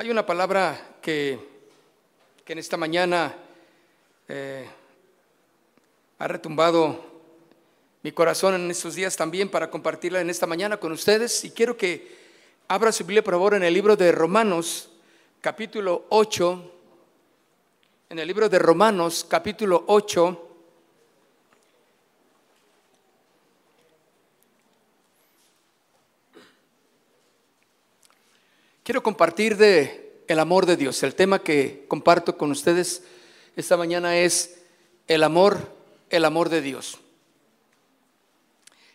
Hay una palabra que, que en esta mañana eh, ha retumbado mi corazón en estos días también para compartirla en esta mañana con ustedes. Y quiero que abra su Biblia, por favor, en el libro de Romanos, capítulo 8. En el libro de Romanos, capítulo 8. Quiero compartir de el amor de Dios. El tema que comparto con ustedes esta mañana es el amor, el amor de Dios.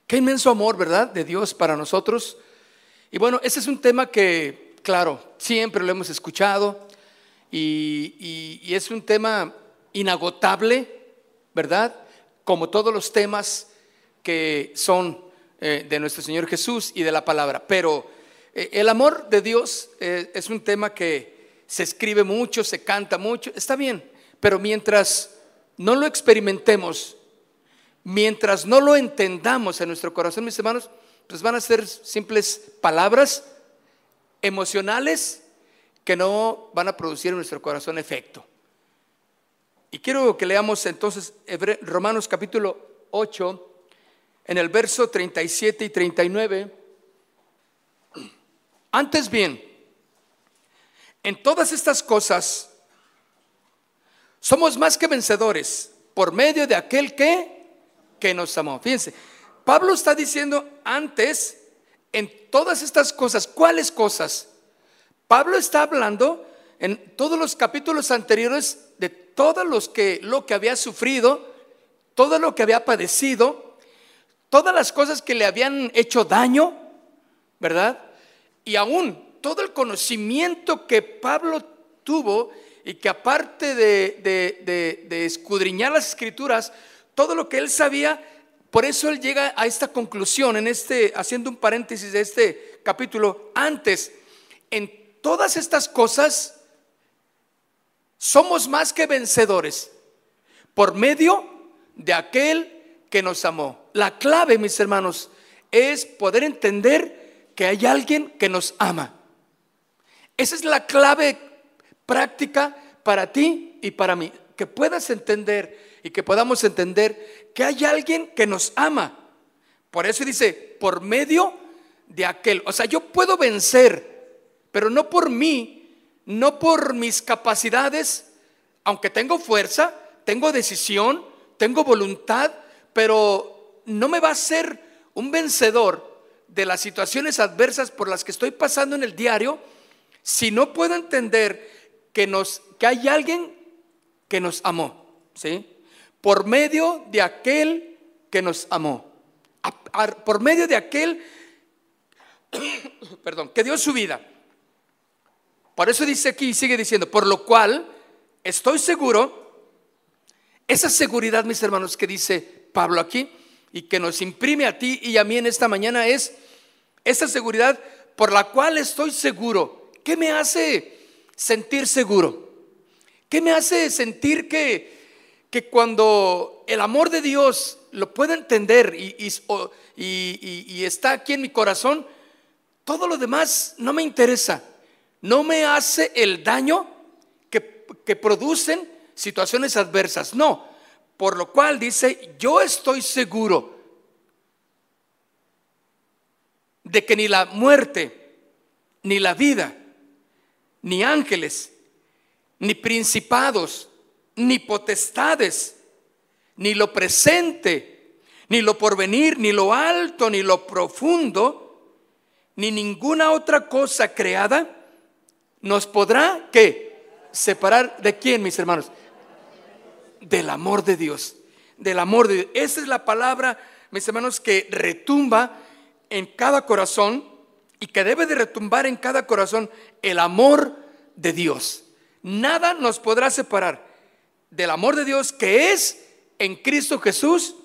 Qué inmenso amor, ¿verdad? De Dios para nosotros. Y bueno, ese es un tema que, claro, siempre lo hemos escuchado y, es un tema inagotable, ¿verdad? Como todos los temas que son eh, de nuestro Señor Jesús y de la palabra. Pero el amor de Dios eh, es un tema que se escribe mucho, se canta mucho, está bien, pero mientras no lo experimentemos, mientras no lo entendamos en nuestro corazón, mis hermanos, pues van a ser simples palabras emocionales que no van a producir en nuestro corazón efecto. Y quiero que leamos entonces Romanos capítulo 8, en el verso 37 y 39. Antes bien, en todas estas cosas somos más que vencedores por medio de aquel que que nos amó. Fíjense, Pablo está diciendo antes en todas estas cosas, ¿cuáles cosas? Pablo está hablando en todos los capítulos anteriores de todos los que lo que había sufrido, todo lo que había padecido, todas las cosas que le habían hecho daño, ¿verdad? Y aún todo el conocimiento que Pablo tuvo y que aparte de, de, escudriñar las escrituras, todo lo que él sabía, por eso él llega a esta conclusión, en este, haciendo un paréntesis de este capítulo, antes, en todas estas cosas, somos más que vencedores por medio de aquel que nos amó. La clave, mis hermanos, es poder entender que hay alguien que nos ama. Esa es la clave práctica para ti y para mí, que puedas entender y que podamos entender que hay alguien que nos ama. Por eso dice, por medio de aquel. O sea, yo puedo vencer, pero no por mí, no por mis capacidades, aunque tengo fuerza, tengo decisión, tengo voluntad, pero no me va a ser un vencedor de las situaciones adversas por las que estoy pasando en el diario si no puedo entender que nos que hay alguien que nos amó, ¿sí? por medio de aquel que nos amó, por medio de aquel, perdón, que dio su vida. Por eso dice aquí, sigue diciendo, por lo cual estoy seguro, esa seguridad, mis hermanos, que dice Pablo aquí y que nos imprime a ti y a mí en esta mañana es esa seguridad por la cual estoy seguro. ¿Qué me hace sentir seguro? ¿Qué me hace sentir que que cuando el amor de Dios lo puedo entender y, y, está aquí en mi corazón, todo lo demás no me interesa. No me hace el daño que, que producen situaciones adversas. No. Por lo cual dice, yo estoy seguro de que ni la muerte, ni la vida, ni ángeles, ni principados, ni potestades, ni lo presente, ni lo porvenir, ni lo alto, ni lo profundo, ni ninguna otra cosa creada nos podrá que separar de quién, mis hermanos? Del amor de Dios, del amor de Dios. Esa es la palabra, mis hermanos, que retumba en cada corazón y que debe de retumbar en cada corazón el amor de Dios. Nada nos podrá separar del amor de Dios que es en Cristo Jesús,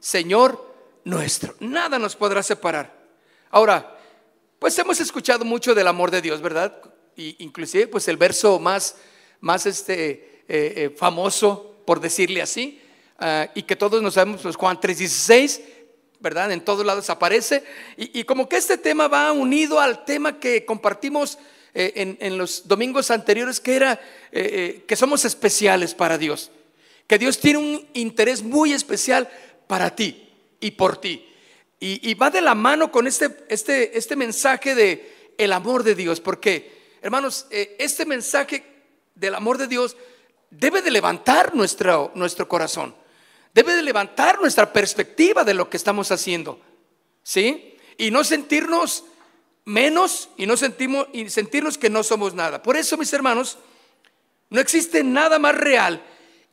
Señor nuestro. Nada nos podrá separar. Ahora, pues hemos escuchado mucho del amor de Dios, ¿verdad? Y inclusive, pues el verso más, más este, eh, eh, famoso, por decirle así, ah, y que todos nos sabemos, pues Juan 3:16, ¿verdad? En todos lados aparece. Y, como que este tema va unido al tema que compartimos eh, en, los domingos anteriores, que era que somos especiales para Dios. Que Dios tiene un interés muy especial para ti y por ti. Y, va de la mano con este, este, este mensaje de el amor de Dios, porque, hermanos, eh, este mensaje del amor de Dios debe de levantar nuestro, nuestro corazón, debe de levantar nuestra perspectiva de lo que estamos haciendo, ¿sí? Y no sentirnos menos y no sentimos, y sentirnos que no somos nada. Por eso, mis hermanos, no existe nada más real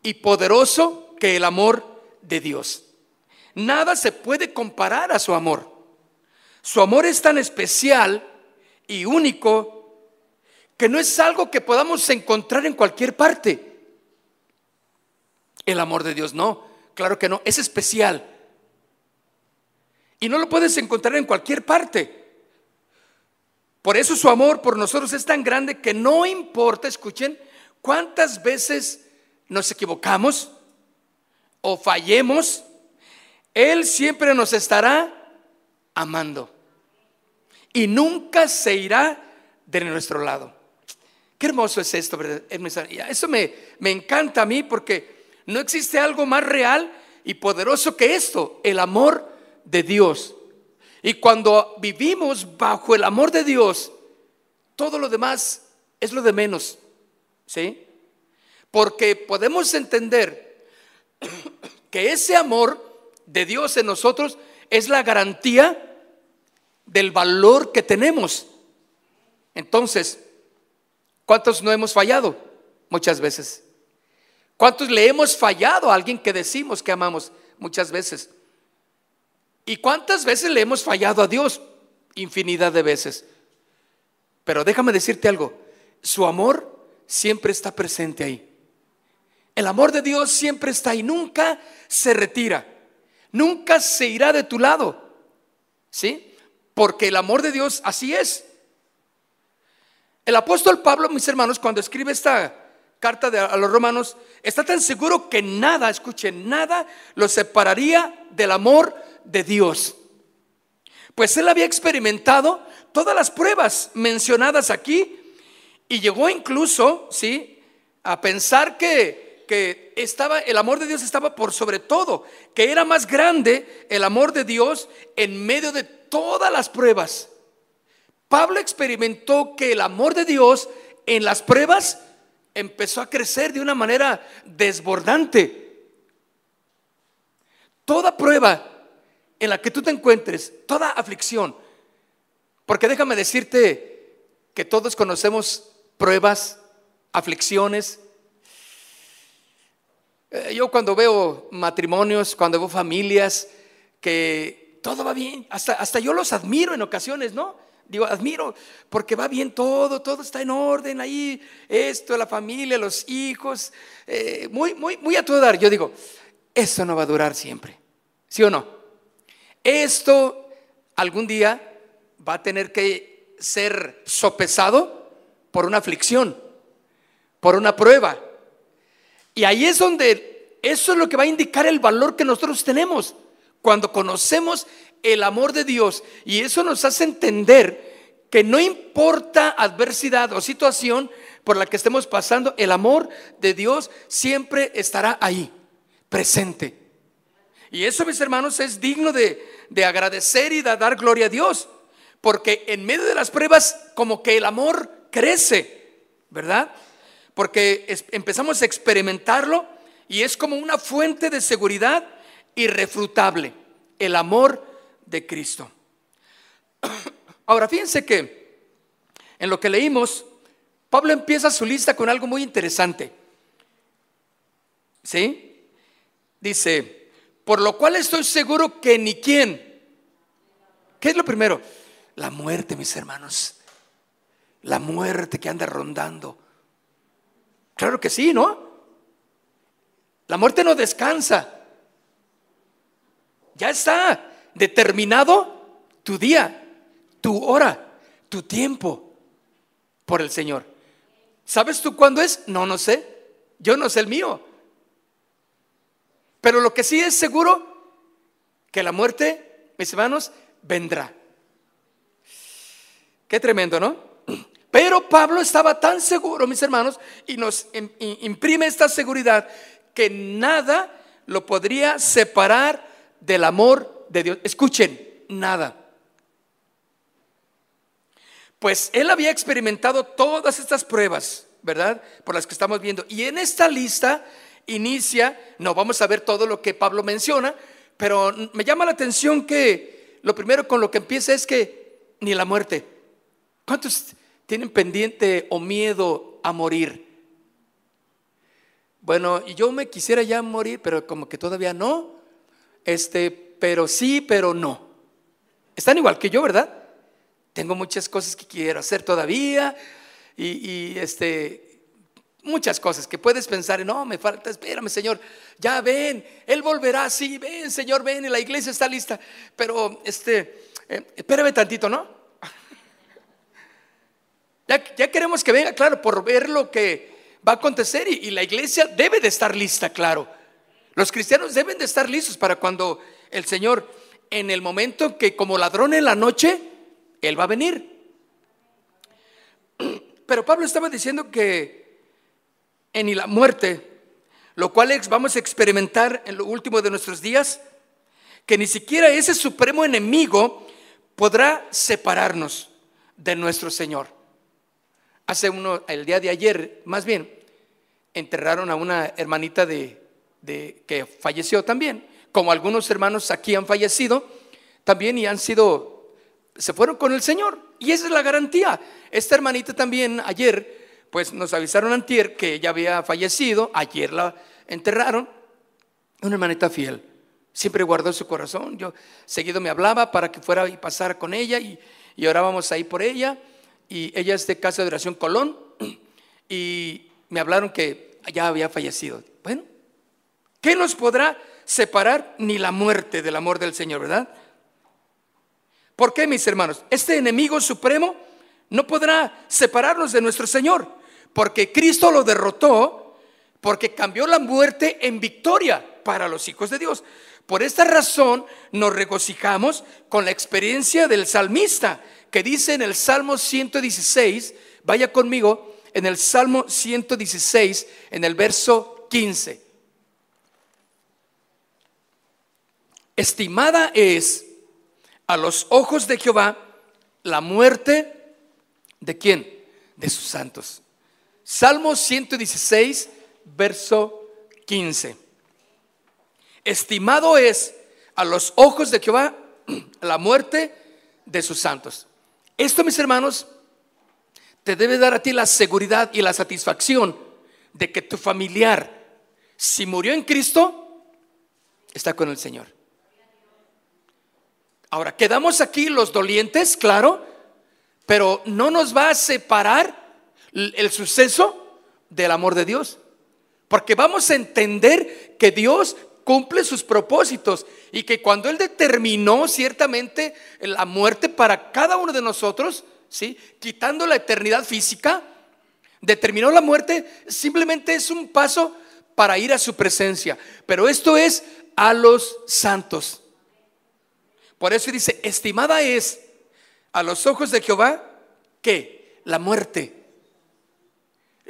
y poderoso que el amor de Dios. Nada se puede comparar a su amor. Su amor es tan especial y único que no es algo que podamos encontrar en cualquier parte. El amor de Dios no, claro que no, es especial. Y no lo puedes encontrar en cualquier parte. Por eso su amor por nosotros es tan grande que no importa, escuchen, cuántas veces nos equivocamos o fallemos, él siempre nos estará amando. Y nunca se irá de nuestro lado. Qué hermoso es esto, ¿verdad? Eso me, me encanta a mí porque no existe algo más real y poderoso que esto, el amor de Dios. Y cuando vivimos bajo el amor de Dios, todo lo demás es lo de menos. ¿Sí? Porque podemos entender que ese amor de Dios en nosotros es la garantía del valor que tenemos. Entonces, ¿cuántos no hemos fallado? Muchas veces. ¿Cuántos le hemos fallado a alguien que decimos que amamos? Muchas veces. ¿Y cuántas veces le hemos fallado a Dios? Infinidad de veces. Pero déjame decirte algo, su amor siempre está presente ahí. El amor de Dios siempre está ahí, nunca se retira nunca se irá de tu lado. ¿Sí? Porque el amor de Dios así es. El apóstol Pablo, mis hermanos, cuando escribe esta carta a los romanos, está tan seguro que nada, escuchen, nada lo separaría del amor de Dios. Pues él había experimentado todas las pruebas mencionadas aquí y llegó incluso, ¿sí? A pensar que que estaba, el amor de Dios estaba por sobre todo, que era más grande el amor de Dios en medio de todas las pruebas. Pablo experimentó que el amor de Dios en las pruebas empezó a crecer de una manera desbordante. Toda prueba en la que tú te encuentres, toda aflicción, porque déjame decirte que todos conocemos pruebas, aflicciones, eh, yo cuando veo matrimonios, cuando veo familias, que todo va bien, hasta, hasta yo los admiro en ocasiones, ¿no? Digo, admiro porque va bien todo, todo está en orden ahí, esto, la familia, los hijos, eh, muy, muy, muy a todo dar. Yo digo, esto no va a durar siempre, ¿sí o no? Esto algún día va a tener que ser sopesado por una aflicción, por una prueba. Y ahí es donde eso es lo que va a indicar el valor que nosotros tenemos cuando conocemos el amor de Dios. Y eso nos hace entender que no importa adversidad o situación por la que estemos pasando, el amor de Dios siempre estará ahí, presente. Y eso, mis hermanos, es digno de, de agradecer y de dar gloria a Dios. Porque en medio de las pruebas, como que el amor crece, ¿verdad? porque empezamos a experimentarlo y es como una fuente de seguridad irrefutable, el amor de Cristo. Ahora, fíjense que en lo que leímos, Pablo empieza su lista con algo muy interesante. ¿Sí? Dice, por lo cual estoy seguro que ni quién. ¿Qué es lo primero? La muerte, mis hermanos. la muerte que anda rondando. Claro que sí, ¿no? La muerte no descansa. Ya está determinado tu día, tu hora, tu tiempo por el Señor. ¿Sabes tú cuándo es? No, no sé. Yo no sé el mío. Pero lo que sí es seguro, que la muerte, mis hermanos, vendrá. Qué tremendo, ¿no? Pero Pablo estaba tan seguro, mis hermanos, y nos imprime esta seguridad que nada lo podría separar del amor de Dios. Escuchen, nada. Pues él había experimentado todas estas pruebas, ¿verdad? Por las que estamos viendo. Y en esta lista inicia, no vamos a ver todo lo que Pablo menciona, pero me llama la atención que lo primero con lo que empieza es que ni la muerte ¿Cuántos tienen pendiente o miedo a morir? Bueno, yo me quisiera ya morir, pero como que todavía no. Este, pero sí, pero no. Están igual que yo, ¿verdad? Tengo muchas cosas que quiero hacer todavía y, este, muchas cosas que puedes pensar, no, me falta, espérame, Señor, ya ven, Él volverá, sí, ven, Señor, ven, y la iglesia está lista, pero este, eh, espérame tantito, ¿no? Ya, queremos que venga, claro, por ver lo que va a acontecer y, la iglesia debe de estar lista, claro. Los cristianos deben de estar listos para cuando el Señor, en el momento que como ladrón en la noche, Él va a venir. Pero Pablo estaba diciendo que en la muerte, lo cual vamos a experimentar en lo último de nuestros días, que ni siquiera ese supremo enemigo podrá separarnos de nuestro Señor. Hace uno, el día de ayer, más bien, enterraron a una hermanita de, que falleció también, como algunos hermanos aquí han fallecido, también y han sido, se fueron con el Señor. Y esa es la garantía. Esta hermanita también ayer, pues nos avisaron antier que ella había fallecido, ayer la enterraron, una hermanita fiel. Siempre guardó su corazón. Yo seguido me hablaba para que fuera y pasara con ella y, y orábamos ahí por ella y ella es de Casa de Oración Colón y me hablaron que ya había fallecido. Bueno, ¿qué nos podrá separar? Ni la muerte del amor del Señor, ¿verdad? ¿Por qué, mis hermanos? Este enemigo supremo no podrá separarnos de nuestro Señor, porque Cristo lo derrotó, porque cambió la muerte en victoria para los hijos de Dios. Por esta razón nos regocijamos con la experiencia del salmista que dice en el Salmo 116, vaya conmigo, en el Salmo 116, en el verso 15. Estimada es a los ojos de Jehová la muerte de quién? De sus santos. Salmo 116, verso 15. Estimado es a los ojos de Jehová la muerte de sus santos. Esto, mis hermanos, te debe dar a ti la seguridad y la satisfacción de que tu familiar, si murió en Cristo, está con el Señor. Ahora, quedamos aquí los dolientes, claro, pero no nos va a separar el suceso del amor de Dios. Porque vamos a entender que Dios cumple sus propósitos y que cuando Él determinó ciertamente la muerte para cada uno de nosotros, ¿sí? quitando la eternidad física, determinó la muerte, simplemente es un paso para ir a su presencia. Pero esto es a los santos. Por eso dice, estimada es a los ojos de Jehová que la muerte.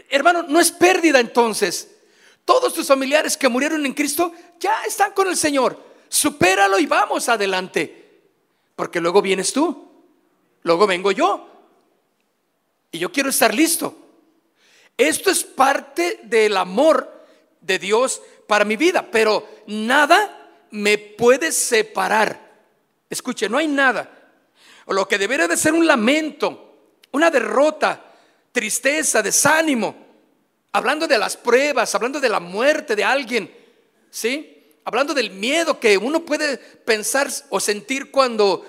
Hermano, no es pérdida entonces. Todos tus familiares que murieron en Cristo ya están con el Señor. Supéralo y vamos adelante. Porque luego vienes tú. Luego vengo yo. Y yo quiero estar listo. Esto es parte del amor de Dios para mi vida. Pero nada me puede separar. Escuche, no hay nada. Lo que debería de ser un lamento, una derrota, tristeza, desánimo hablando de las pruebas, hablando de la muerte de alguien, ¿sí? Hablando del miedo que uno puede pensar o sentir cuando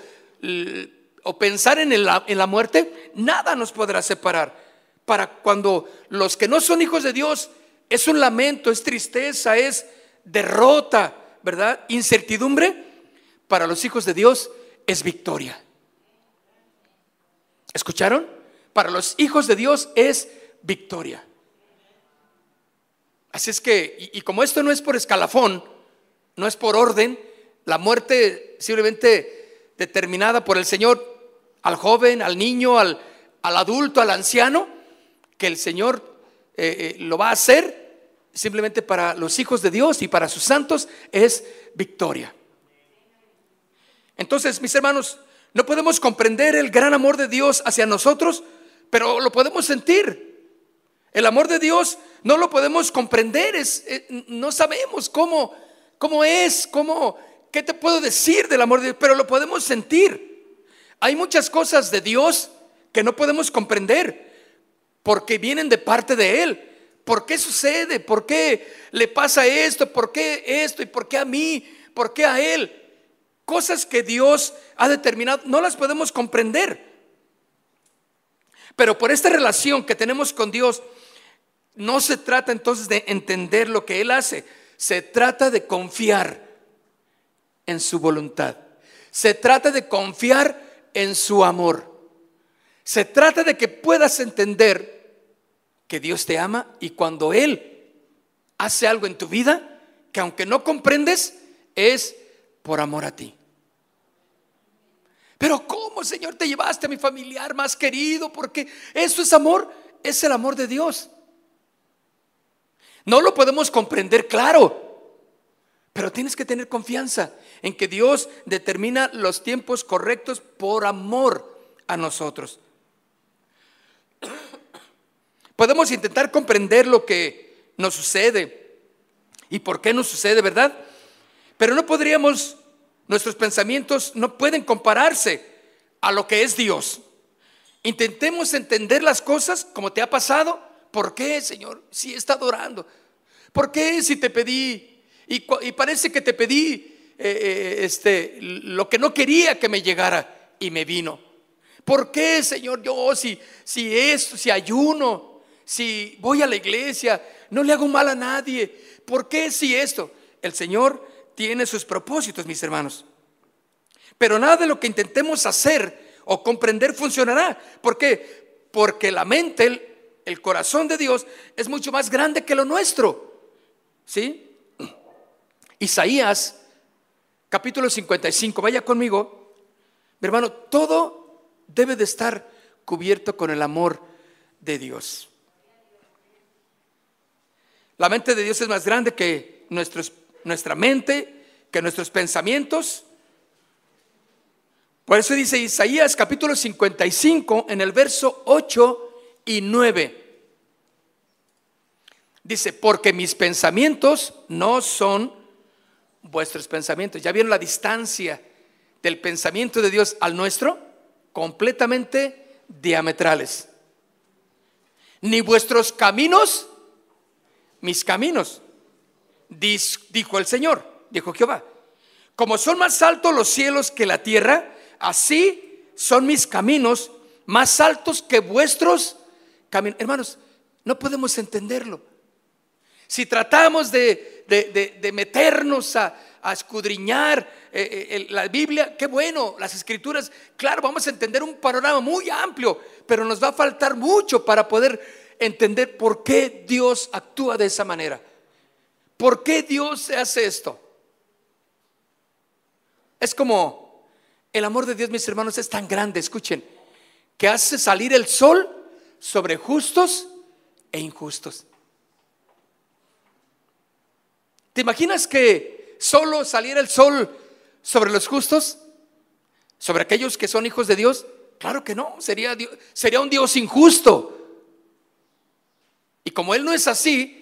o pensar en, en la muerte, nada nos podrá separar. Para cuando los que no son hijos de Dios es un lamento, es tristeza, es derrota, ¿verdad? Incertidumbre, para los hijos de Dios es victoria. ¿Escucharon? Para los hijos de Dios es victoria. Así es que, y, como esto no es por escalafón, no es por orden, la muerte simplemente determinada por el Señor al joven, al niño, al, adulto, al anciano, que el Señor eh, eh, lo va a hacer simplemente para los hijos de Dios y para sus santos es victoria. Entonces, mis hermanos, no podemos comprender el gran amor de Dios hacia nosotros, pero lo podemos sentir. El amor de Dios no lo podemos comprender, es, eh, no sabemos cómo, cómo es, cómo, qué te puedo decir del amor de Dios, pero lo podemos sentir. Hay muchas cosas de Dios que no podemos comprender porque vienen de parte de Él. ¿Por qué sucede? ¿Por qué le pasa esto? ¿Por qué esto? ¿Y por qué a mí? ¿Por qué a Él? Cosas que Dios ha determinado, no las podemos comprender. Pero por esta relación que tenemos con Dios, no se trata entonces de entender lo que Él hace, se trata de confiar en su voluntad. Se trata de confiar en su amor. Se trata de que puedas entender que Dios te ama y cuando Él hace algo en tu vida, que aunque no comprendes, es por amor a ti. Pero ¿cómo, Señor, te llevaste a mi familiar más querido? Porque eso es amor, es el amor de Dios. No lo podemos comprender, claro, pero tienes que tener confianza en que Dios determina los tiempos correctos por amor a nosotros. Podemos intentar comprender lo que nos sucede y por qué nos sucede, ¿verdad? Pero no podríamos, nuestros pensamientos no pueden compararse a lo que es Dios. Intentemos entender las cosas como te ha pasado ¿Por qué, Señor? Si he estado orando. ¿Por qué si te pedí? Y, parece que te pedí eh, eh, este, lo que no quería que me llegara y me vino. ¿Por qué, Señor? Yo, si, si esto, si ayuno, si voy a la iglesia, no le hago mal a nadie. ¿Por qué si esto? El Señor tiene sus propósitos, mis hermanos. Pero nada de lo que intentemos hacer o comprender funcionará. ¿Por qué? Porque la mente, el corazón de Dios es mucho más grande que lo nuestro. ¿Sí? Isaías, capítulo 55, vaya conmigo. Mi hermano, todo debe de estar cubierto con el amor de Dios. La mente de Dios es más grande que nuestros, nuestra mente, que nuestros pensamientos. Por eso dice Isaías capítulo 55 en el verso 8 y 9. Dice, porque mis pensamientos no son vuestros pensamientos. ¿Ya vieron la distancia del pensamiento de Dios al nuestro? Completamente diametrales. Ni vuestros caminos, mis caminos, dijo el Señor, dijo Jehová. Como son más altos los cielos que la tierra, así son mis caminos más altos que vuestros Hermanos, no podemos entenderlo. Si tratamos de, meternos a, escudriñar eh, eh, la Biblia, qué bueno, las escrituras, claro, vamos a entender un panorama muy amplio, pero nos va a faltar mucho para poder entender por qué Dios actúa de esa manera. ¿Por qué Dios hace esto? Es como el amor de Dios, mis hermanos, es tan grande, escuchen, que hace salir el sol sobre justos e injustos. ¿Te imaginas que solo saliera el sol sobre los justos? ¿Sobre aquellos que son hijos de Dios? Claro que no, sería, sería un Dios injusto. Y como Él no es así,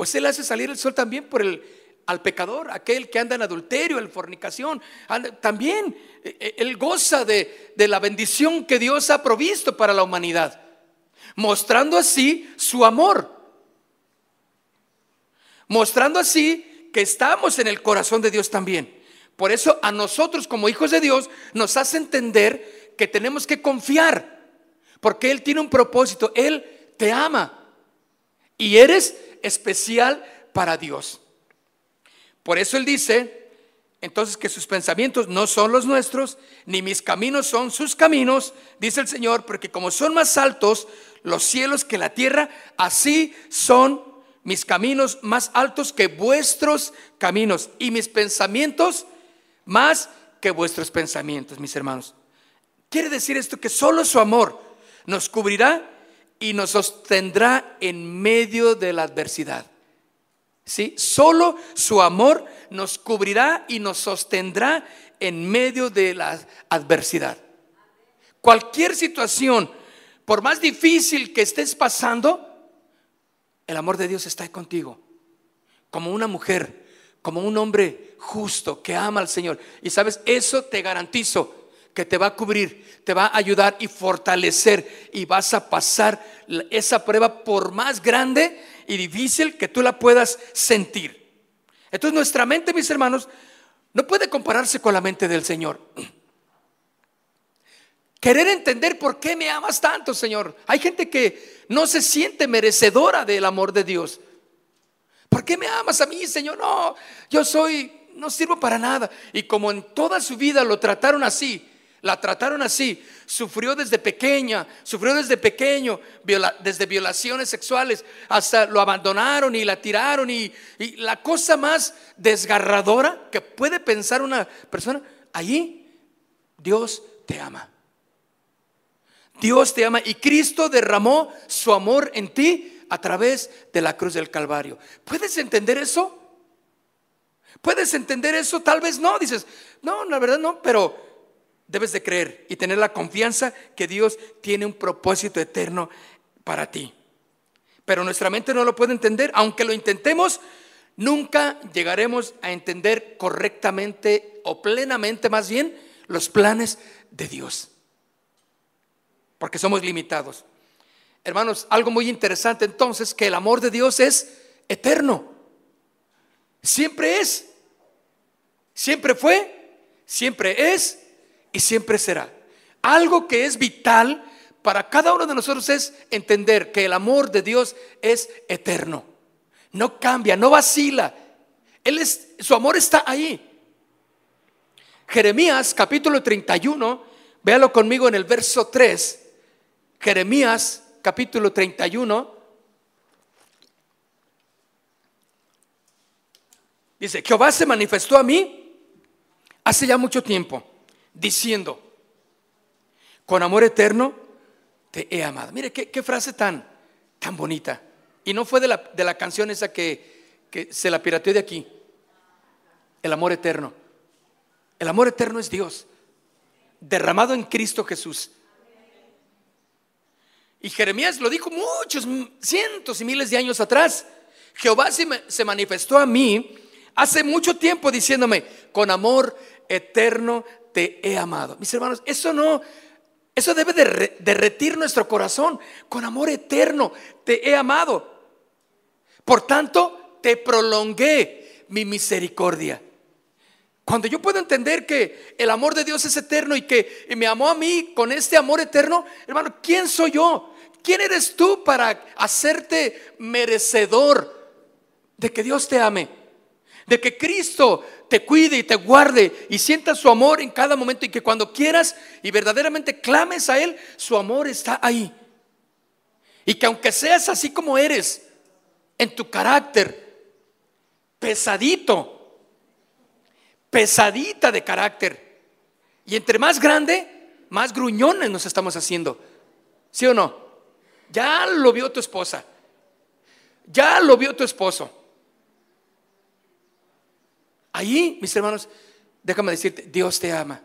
pues Él hace salir el sol también por el, al pecador, aquel que anda en adulterio, en fornicación. también eh, eh, Él goza de, de la bendición que Dios ha provisto para la humanidad mostrando así su amor, mostrando así que estamos en el corazón de Dios también. Por eso a nosotros como hijos de Dios nos hace entender que tenemos que confiar, porque Él tiene un propósito, Él te ama y eres especial para Dios. Por eso Él dice, entonces que sus pensamientos no son los nuestros, ni mis caminos son sus caminos, dice el Señor, porque como son más altos los cielos que la tierra, así son mis caminos más altos que vuestros caminos y mis pensamientos más que vuestros pensamientos, mis hermanos. Quiere decir esto que solo su amor nos cubrirá y nos sostendrá en medio de la adversidad. ¿Sí? Solo su amor nos cubrirá y nos sostendrá en medio de la adversidad. Cualquier situación, por más difícil que estés pasando, el amor de Dios está contigo. Como una mujer, como un hombre justo que ama al Señor. Y sabes, eso te garantizo que te va a cubrir, te va a ayudar y fortalecer y vas a pasar esa prueba por más grande y difícil que tú la puedas sentir. Entonces nuestra mente, mis hermanos, no puede compararse con la mente del Señor. Querer entender por qué me amas tanto, Señor. Hay gente que no se siente merecedora del amor de Dios. ¿Por qué me amas a mí, Señor? No, yo soy, no sirvo para nada. Y como en toda su vida lo trataron así, la trataron así, sufrió desde pequeña, sufrió desde pequeño, desde violaciones sexuales, hasta lo abandonaron y la tiraron. Y, y la cosa más desgarradora que puede pensar una persona, allí Dios te ama. Dios te ama y Cristo derramó su amor en ti a través de la cruz del Calvario. ¿Puedes entender eso? ¿Puedes entender eso? Tal vez no, dices, no, la verdad no, pero debes de creer y tener la confianza que Dios tiene un propósito eterno para ti. Pero nuestra mente no lo puede entender, aunque lo intentemos, nunca llegaremos a entender correctamente o plenamente más bien los planes de Dios porque somos limitados. Hermanos, algo muy interesante entonces, que el amor de Dios es eterno. Siempre es, siempre fue, siempre es y siempre será. Algo que es vital para cada uno de nosotros es entender que el amor de Dios es eterno. No cambia, no vacila. Él es, su amor está ahí. Jeremías capítulo 31, véalo conmigo en el verso 3. Jeremías capítulo 31. Dice, Jehová se manifestó a mí hace ya mucho tiempo, diciendo, con amor eterno te he amado. Mire, qué, frase tan, tan bonita. Y no fue de la, de la canción esa que, que se la pirateó de aquí. El amor eterno. El amor eterno es Dios, derramado en Cristo Jesús. Y Jeremías lo dijo muchos, cientos y miles de años atrás. Jehová se manifestó a mí hace mucho tiempo diciéndome, con amor eterno te he amado. Mis hermanos, eso no, eso debe de derretir nuestro corazón. Con amor eterno te he amado. Por tanto, te prolongué mi misericordia. Cuando yo puedo entender que el amor de Dios es eterno y que me amó a mí con este amor eterno, hermano, ¿quién soy yo? ¿Quién eres tú para hacerte merecedor de que Dios te ame? De que Cristo te cuide y te guarde y sientas su amor en cada momento y que cuando quieras y verdaderamente clames a Él, su amor está ahí. Y que aunque seas así como eres, en tu carácter, pesadito, pesadita de carácter, y entre más grande, más gruñones nos estamos haciendo. ¿Sí o no? Ya lo vio tu esposa. Ya lo vio tu esposo. Ahí, mis hermanos, déjame decirte, Dios te ama.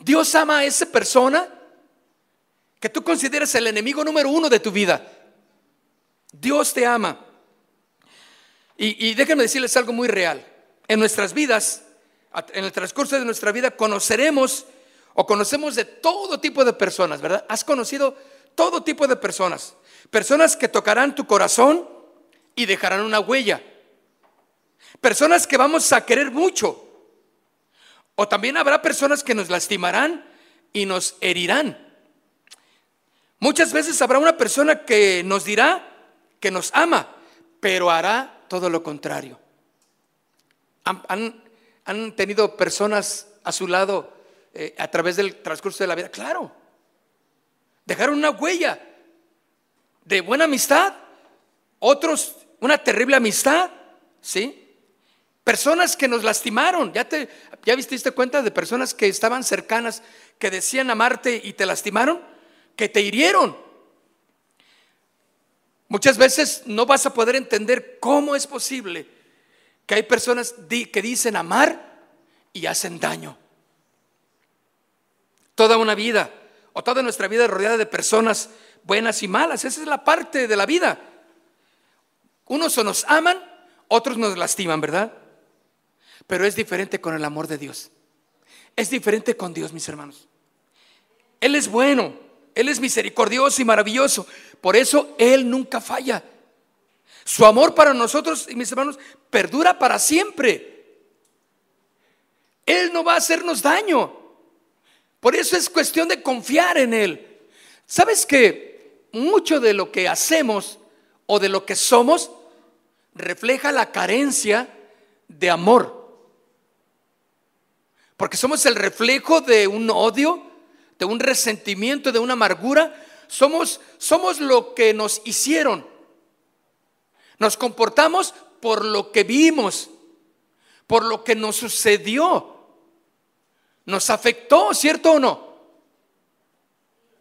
Dios ama a esa persona que tú consideras el enemigo número uno de tu vida. Dios te ama. Y, y déjenme decirles algo muy real. En nuestras vidas, en el transcurso de nuestra vida, conoceremos o conocemos de todo tipo de personas, ¿verdad? ¿Has conocido todo tipo de personas. Personas que tocarán tu corazón y dejarán una huella. Personas que vamos a querer mucho. O también habrá personas que nos lastimarán y nos herirán. Muchas veces habrá una persona que nos dirá que nos ama, pero hará todo lo contrario. ¿Han, tenido personas a su lado eh, a través del transcurso de la vida? Claro. Dejaron una huella de buena amistad, otros una terrible amistad, ¿sí? Personas que nos lastimaron, ¿ya te ya viste cuenta de personas que estaban cercanas, que decían amarte y te lastimaron, que te hirieron? Muchas veces no vas a poder entender cómo es posible que hay personas que dicen amar y hacen daño. Toda una vida o toda nuestra vida rodeada de personas buenas y malas, esa es la parte de la vida. Unos nos aman, otros nos lastiman, ¿verdad? Pero es diferente con el amor de Dios. Es diferente con Dios, mis hermanos. Él es bueno, Él es misericordioso y maravilloso. Por eso Él nunca falla. Su amor para nosotros, mis hermanos, perdura para siempre. Él no va a hacernos daño. Por eso es cuestión de confiar en Él. ¿Sabes que mucho de lo que hacemos o de lo que somos refleja la carencia de amor? Porque somos el reflejo de un odio, de un resentimiento, de una amargura. Somos, somos lo que nos hicieron. Nos comportamos por lo que vimos, por lo que nos sucedió. Nos afectó, ¿cierto o no?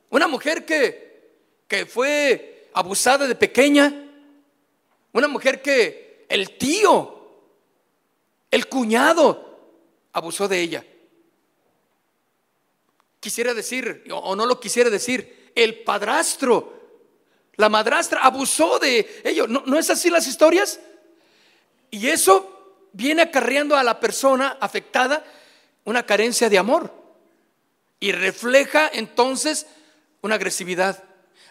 Una mujer que, que fue abusada de pequeña, una mujer que el tío, el cuñado, abusó de ella. Quisiera decir, o no lo quisiera decir, el padrastro, la madrastra abusó de ellos. ¿No, ¿No es así las historias? Y eso viene acarreando a la persona afectada una carencia de amor. Y refleja entonces una agresividad,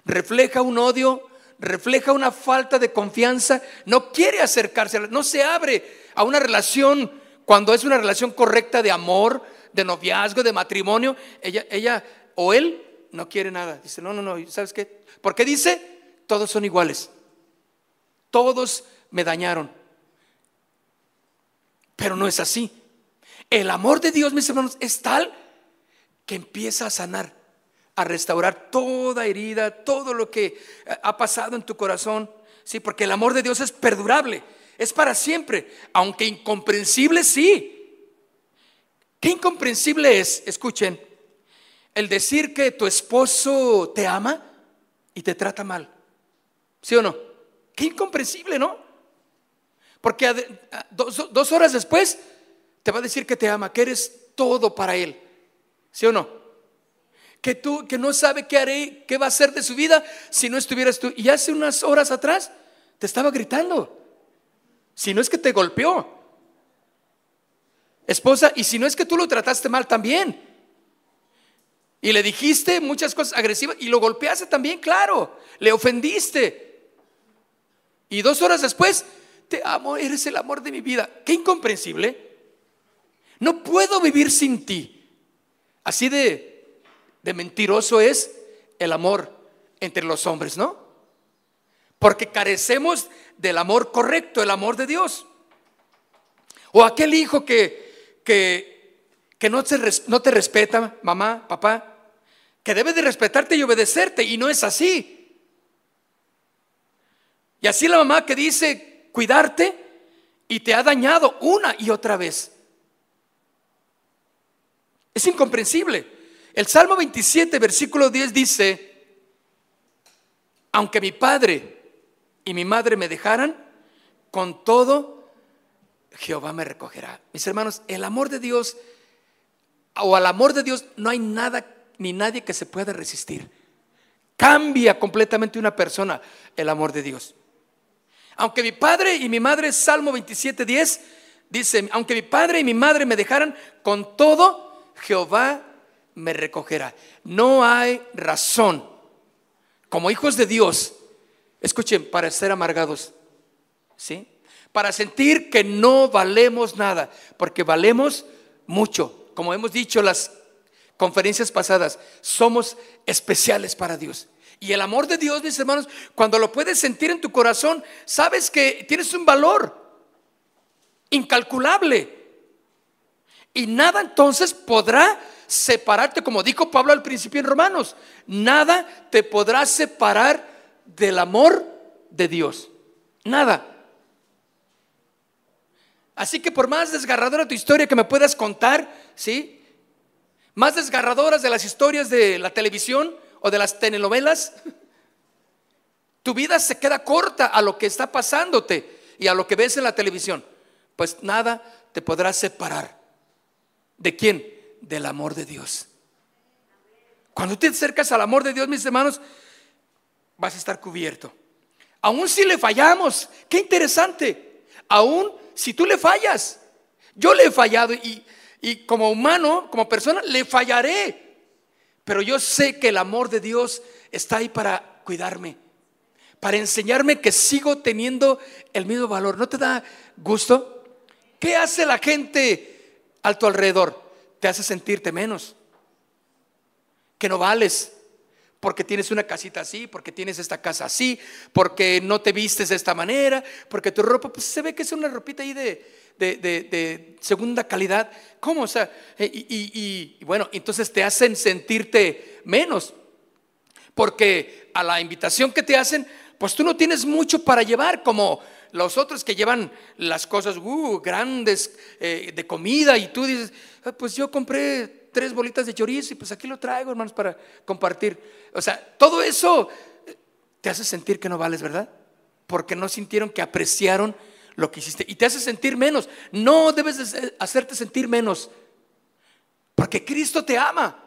refleja un odio, refleja una falta de confianza, no quiere acercarse, no se abre a una relación cuando es una relación correcta de amor, de noviazgo, de matrimonio, ella, ella o él no quiere nada. Dice, no, no, no, ¿sabes qué? Porque dice, todos son iguales. Todos me dañaron. Pero no es así. El amor de Dios, mis hermanos, es tal que empieza a sanar, a restaurar toda herida, todo lo que ha pasado en tu corazón. Sí, porque el amor de Dios es perdurable es para siempre, aunque incomprensible sí. ¿Qué incomprensible es? Escuchen, el decir que tu esposo te ama y te trata mal. ¿Sí o no? Qué incomprensible, ¿no? Porque dos, horas después te va a decir que te ama, que eres todo para él. ¿Sí o no? Que tú, que no sabe qué haré, qué va a hacer de su vida si no estuvieras tú. Y hace unas horas atrás te estaba gritando. Si no es que te golpeó. Esposa, y si no es que tú lo trataste mal también. Y le dijiste muchas cosas agresivas y lo golpeaste también, claro. Le ofendiste. Y dos horas después, te amo, eres el amor de mi vida. Qué incomprensible. No puedo vivir sin ti. Así de, de mentiroso es el amor entre los hombres, ¿no? Porque carecemos del amor correcto, el amor de Dios. O aquel hijo que, que, que no, te, no te respeta, mamá, papá, que debe de respetarte y obedecerte, y no es así. Y así la mamá que dice cuidarte y te ha dañado una y otra vez. Es incomprensible. El Salmo 27, versículo 10 dice, aunque mi padre y mi madre me dejaran, con todo Jehová me recogerá. Mis hermanos, el amor de Dios o al amor de Dios no hay nada ni nadie que se pueda resistir. Cambia completamente una persona el amor de Dios. Aunque mi padre y mi madre, Salmo 27, 10, dice, aunque mi padre y mi madre me dejaran, con todo Jehová me recogerá. No hay razón como hijos de Dios Escuchen, para ser amargados, ¿sí? Para sentir que no valemos nada, porque valemos mucho. Como hemos dicho, las conferencias pasadas, somos especiales para Dios. Y el amor de Dios, mis hermanos, cuando lo puedes sentir en tu corazón, sabes que tienes un valor incalculable. Y nada entonces podrá separarte, como dijo Pablo al principio en Romanos, nada te podrá separar del amor de Dios. Nada. Así que por más desgarradora tu historia que me puedas contar, ¿sí? Más desgarradoras de las historias de la televisión o de las telenovelas, tu vida se queda corta a lo que está pasándote y a lo que ves en la televisión. Pues nada te podrá separar. ¿De quién? Del amor de Dios. Cuando te acercas al amor de Dios, mis hermanos, vas a estar cubierto. Aún si le fallamos, qué interesante. Aún si tú le fallas, yo le he fallado y, y como humano, como persona, le fallaré. Pero yo sé que el amor de Dios está ahí para cuidarme, para enseñarme que sigo teniendo el mismo valor. ¿No te da gusto? ¿Qué hace la gente a tu alrededor? Te hace sentirte menos, que no vales, porque tienes una casita así, porque tienes esta casa así, porque no te vistes de esta manera, porque tu ropa, pues se ve que es una ropita ahí de, segunda calidad. ¿Cómo? O sea, eh, y, y, bueno, entonces te hacen sentirte menos, porque a la invitación que te hacen, pues tú no tienes mucho para llevar, como los otros que llevan las cosas uh, grandes eh, de comida y tú dices, ah, pues yo compré tres bolitas de chorizo y pues aquí lo traigo, hermanos, para compartir. O sea, todo eso te hace sentir que no vales, ¿verdad? Porque no sintieron que apreciaron lo que hiciste y te hace sentir menos. No debes hacerte sentir menos, porque Cristo te ama.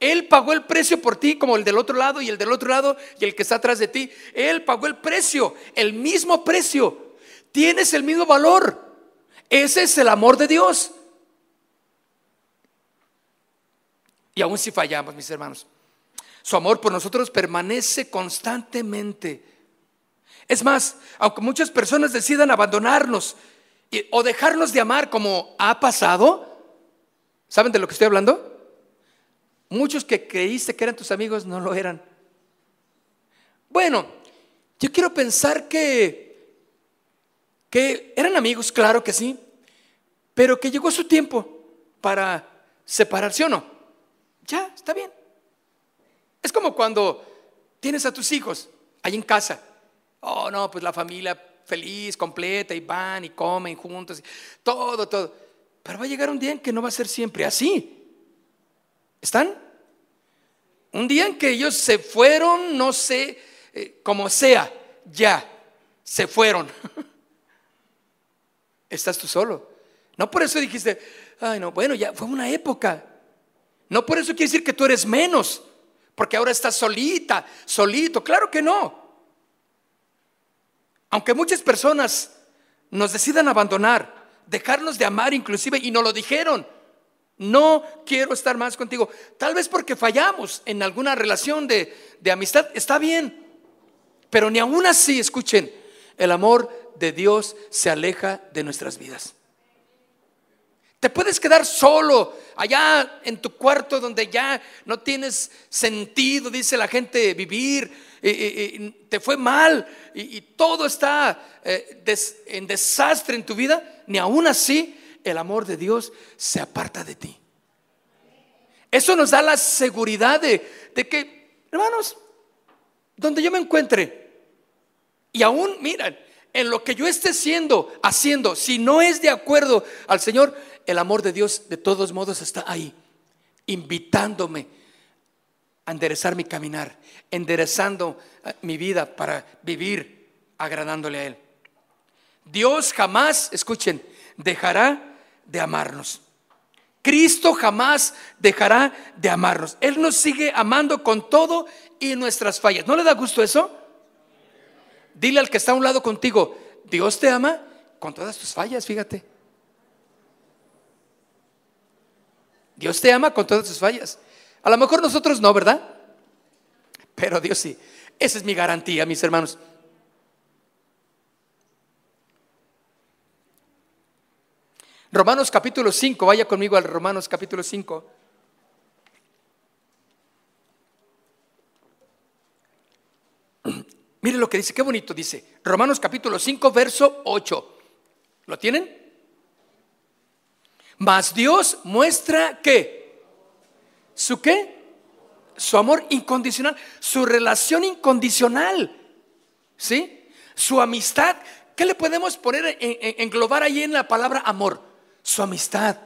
Él pagó el precio por ti como el del otro lado y el del otro lado y el que está atrás de ti. Él pagó el precio, el mismo precio. Tienes el mismo valor. Ese es el amor de Dios. Y aún si fallamos, mis hermanos, su amor por nosotros permanece constantemente. Es más, aunque muchas personas decidan abandonarnos o dejarnos de amar como ha pasado, ¿saben de lo que estoy hablando? Muchos que creíste que eran tus amigos no lo eran. Bueno, yo quiero pensar que, que eran amigos, claro que sí, pero que llegó su tiempo para separarse o no. Ya, está bien. Es como cuando tienes a tus hijos ahí en casa. Oh, no, pues la familia feliz, completa, y van y comen juntos, todo, todo. Pero va a llegar un día en que no va a ser siempre así. ¿Están? Un día en que ellos se fueron, no sé, eh, como sea, ya, se fueron. Estás tú solo. No por eso dijiste, ay no, bueno, ya fue una época. No por eso quiere decir que tú eres menos, porque ahora estás solita, solito. Claro que no. Aunque muchas personas nos decidan abandonar, dejarnos de amar inclusive, y nos lo dijeron, no quiero estar más contigo. Tal vez porque fallamos en alguna relación de, de amistad, está bien. Pero ni aún así, escuchen, el amor de Dios se aleja de nuestras vidas. Te puedes quedar solo allá en tu cuarto donde ya no tienes sentido, dice la gente, vivir. te fue mal y, todo está eh, en desastre en tu vida, ni aún así el amor de Dios se aparta de ti. Eso nos da la seguridad de, que, hermanos, donde yo me encuentre, y aún, miren, en lo que yo esté siendo, haciendo, si no es de acuerdo al Señor, el amor de Dios de todos modos está ahí, invitándome a enderezar mi caminar, enderezando eh, mi vida para vivir agradándole a Él. Dios jamás, escuchen, dejará de amarnos. Cristo jamás dejará de amarnos. Él nos sigue amando con todo y nuestras fallas. ¿No le da gusto eso? Dile al que está a un lado contigo, Dios te ama con todas tus fallas, fíjate. Dios te ama con todas sus fallas. A lo mejor nosotros no, ¿verdad? Pero Dios sí. Esa es mi garantía, mis hermanos. Romanos capítulo 5, vaya conmigo al Romanos capítulo 5. Mire lo que dice, qué bonito dice. Romanos capítulo 5, verso 8. ¿Lo tienen? Mas Dios muestra que su qué? Su amor incondicional, su relación incondicional. ¿Sí? Su amistad. ¿Qué le podemos poner, englobar ahí en la palabra amor? Su amistad,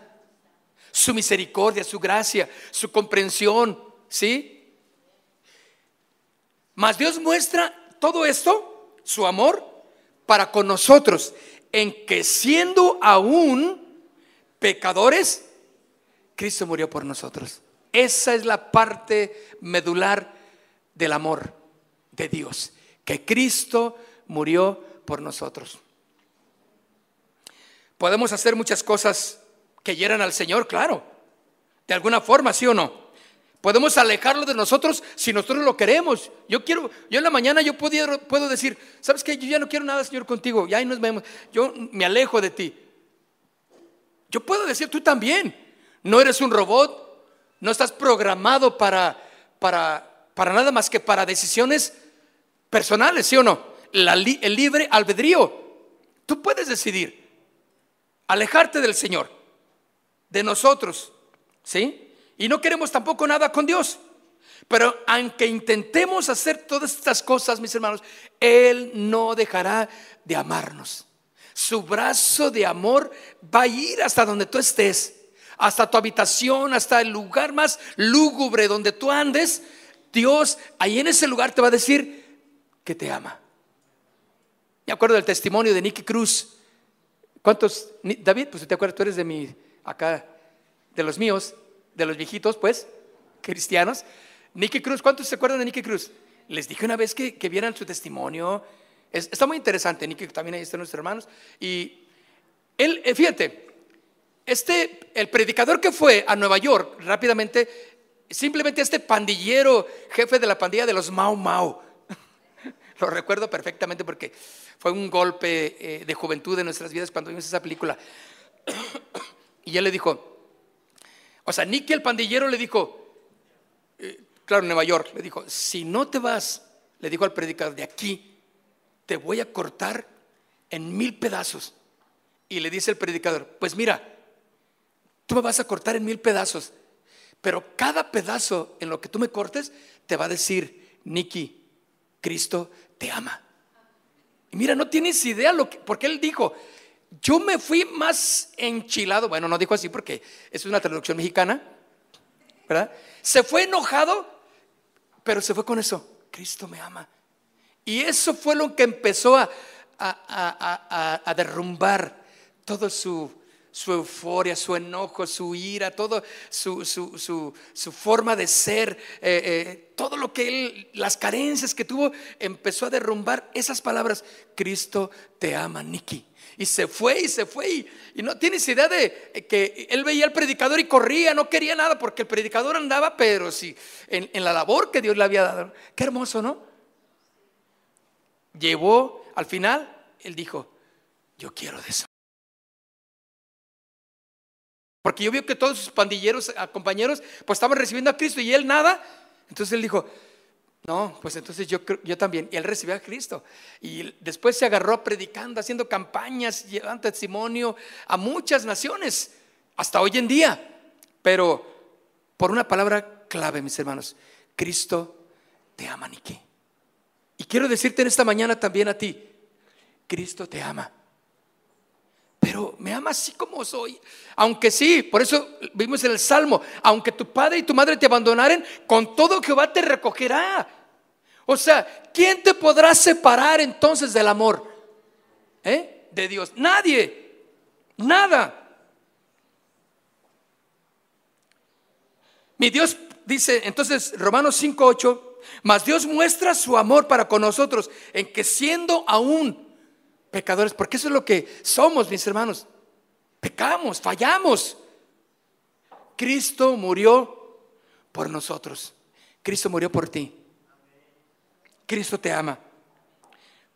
su misericordia, su gracia, su comprensión, ¿sí? Mas Dios muestra todo esto, su amor, para con nosotros, en que siendo aún pecadores, Cristo murió por nosotros. Esa es la parte medular del amor de Dios, que Cristo murió por nosotros. Podemos hacer muchas cosas que hieran al Señor, claro, de alguna forma, sí o no. Podemos alejarlo de nosotros si nosotros lo queremos. Yo quiero, yo en la mañana yo puedo, puedo decir, ¿sabes qué? Yo ya no quiero nada, Señor, contigo. Ya ahí nos vemos. Yo me alejo de ti. Yo puedo decir, tú también. No eres un robot. No estás programado para, para, para nada más que para decisiones personales, ¿sí o no? el libre albedrío. Tú puedes decidir alejarte del Señor, de nosotros, ¿sí? Y no queremos tampoco nada con Dios. Pero aunque intentemos hacer todas estas cosas, mis hermanos, Él no dejará de amarnos. Su brazo de amor va a ir hasta donde tú estés, hasta tu habitación, hasta el lugar más lúgubre donde tú andes. Dios ahí en ese lugar te va a decir que te ama. Me acuerdo del testimonio de Nicky Cruz. ¿Cuántos? David, pues te acuerdas, tú eres de mi, acá, de los míos de los viejitos, pues, cristianos. Nicky Cruz, ¿cuántos se acuerdan de Nicky Cruz? Les dije una vez que, vieran su testimonio. Está muy interesante, Nicky también ahí están nuestros hermanos. Y él, eh, fíjate, este, el predicador que fue a Nueva York rápidamente, simplemente este pandillero, jefe de la pandilla de los Mau Mau, lo recuerdo perfectamente porque fue un golpe eh, de juventud en nuestras vidas cuando vimos esa película. y él le dijo, o sea, Nicky el pandillero le dijo, eh, claro, Nueva York, le dijo, si no te vas, le dijo al predicador, de aquí, te voy a cortar en mil pedazos. Y le dice el predicador, pues mira, tú me vas a cortar en mil pedazos, pero cada pedazo en lo que tú me cortes te va a decir, Nicky, Cristo te ama. Y mira, no tienes idea lo que, porque él dijo, yo me fui más enchilado, bueno, no dijo así porque es una traducción mexicana, ¿verdad? Se fue enojado, pero se fue con eso, Cristo me ama. Y eso fue lo que empezó a, derrumbar todo su, su, euforia, su enojo, su ira, todo su, su, forma de ser, eh, eh, todo lo que él, las carencias que tuvo, empezó a derrumbar esas palabras, Cristo te ama, Nicky. Y se fue y se fue. Y, no tienes idea de que él veía al predicador y corría, no quería nada porque el predicador andaba, pero sí, en la labor que Dios le había dado. Qué hermoso, ¿no? Llevó al final, él dijo, yo quiero de eso. Porque yo vi que todos sus pandilleros, compañeros, pues estaban recibiendo a Cristo y él nada. Entonces él dijo, no, pues entonces yo, yo también. Y él recibió a Cristo. Y después se agarró predicando, haciendo campañas, llevando testimonio a muchas naciones, hasta hoy en día. Pero por una palabra clave, mis hermanos, Cristo te ama, Niki. Y quiero decirte en esta mañana también a ti, Cristo te ama. Pero me ama así como soy. Aunque sí, por eso vimos en el Salmo, aunque tu padre y tu madre te abandonaren, con todo Jehová te recogerá. O sea, ¿quién te podrá separar entonces del amor ¿Eh? de Dios? Nadie, nada. Mi Dios dice, entonces Romanos 5.8, mas Dios muestra su amor para con nosotros en que siendo aún pecadores, porque eso es lo que somos, mis hermanos. Pecamos, fallamos. Cristo murió por nosotros. Cristo murió por ti. Cristo te ama.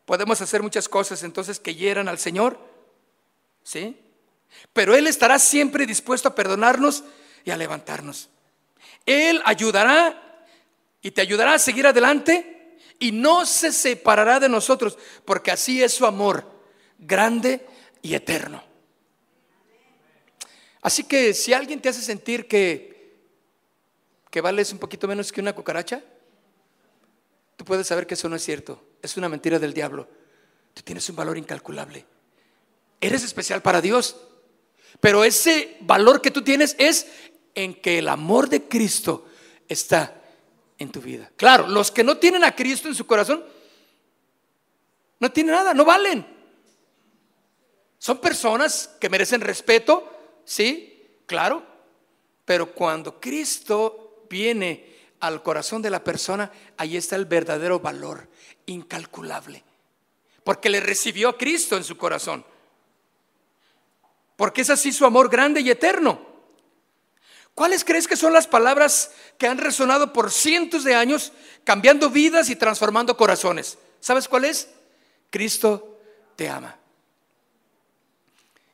Podemos hacer muchas cosas entonces que hieran al Señor, ¿sí? Pero Él estará siempre dispuesto a perdonarnos y a levantarnos. Él ayudará y te ayudará a seguir adelante y no se separará de nosotros, porque así es su amor, grande y eterno. Así que si alguien te hace sentir que, que vales un poquito menos que una cucaracha, tú puedes saber que eso no es cierto, es una mentira del diablo. Tú tienes un valor incalculable. Eres especial para Dios, pero ese valor que tú tienes es en que el amor de Cristo está en tu vida. Claro, los que no tienen a Cristo en su corazón, no tienen nada, no valen. Son personas que merecen respeto, sí, claro, pero cuando Cristo viene al corazón de la persona, ahí está el verdadero valor, incalculable, porque le recibió a Cristo en su corazón, porque es así su amor grande y eterno. ¿Cuáles crees que son las palabras que han resonado por cientos de años, cambiando vidas y transformando corazones? ¿Sabes cuál es? Cristo te ama.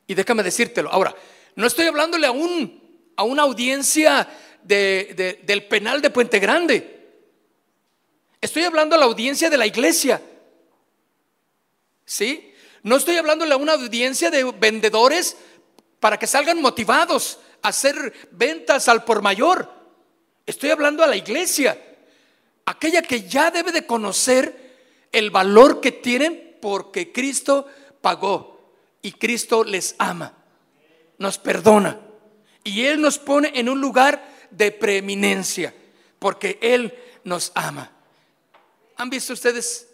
Y déjame decírtelo. Ahora, no estoy hablándole a, a una audiencia del penal de Puente Grande. Estoy hablando a la audiencia de la iglesia. ¿Sí? No estoy hablándole a una audiencia de vendedores para que salgan motivados hacer ventas al por mayor. Estoy hablando a la iglesia, aquella que ya debe de conocer el valor que tienen porque Cristo pagó y Cristo les ama, nos perdona y Él nos pone en un lugar de preeminencia porque Él nos ama. ¿Han visto ustedes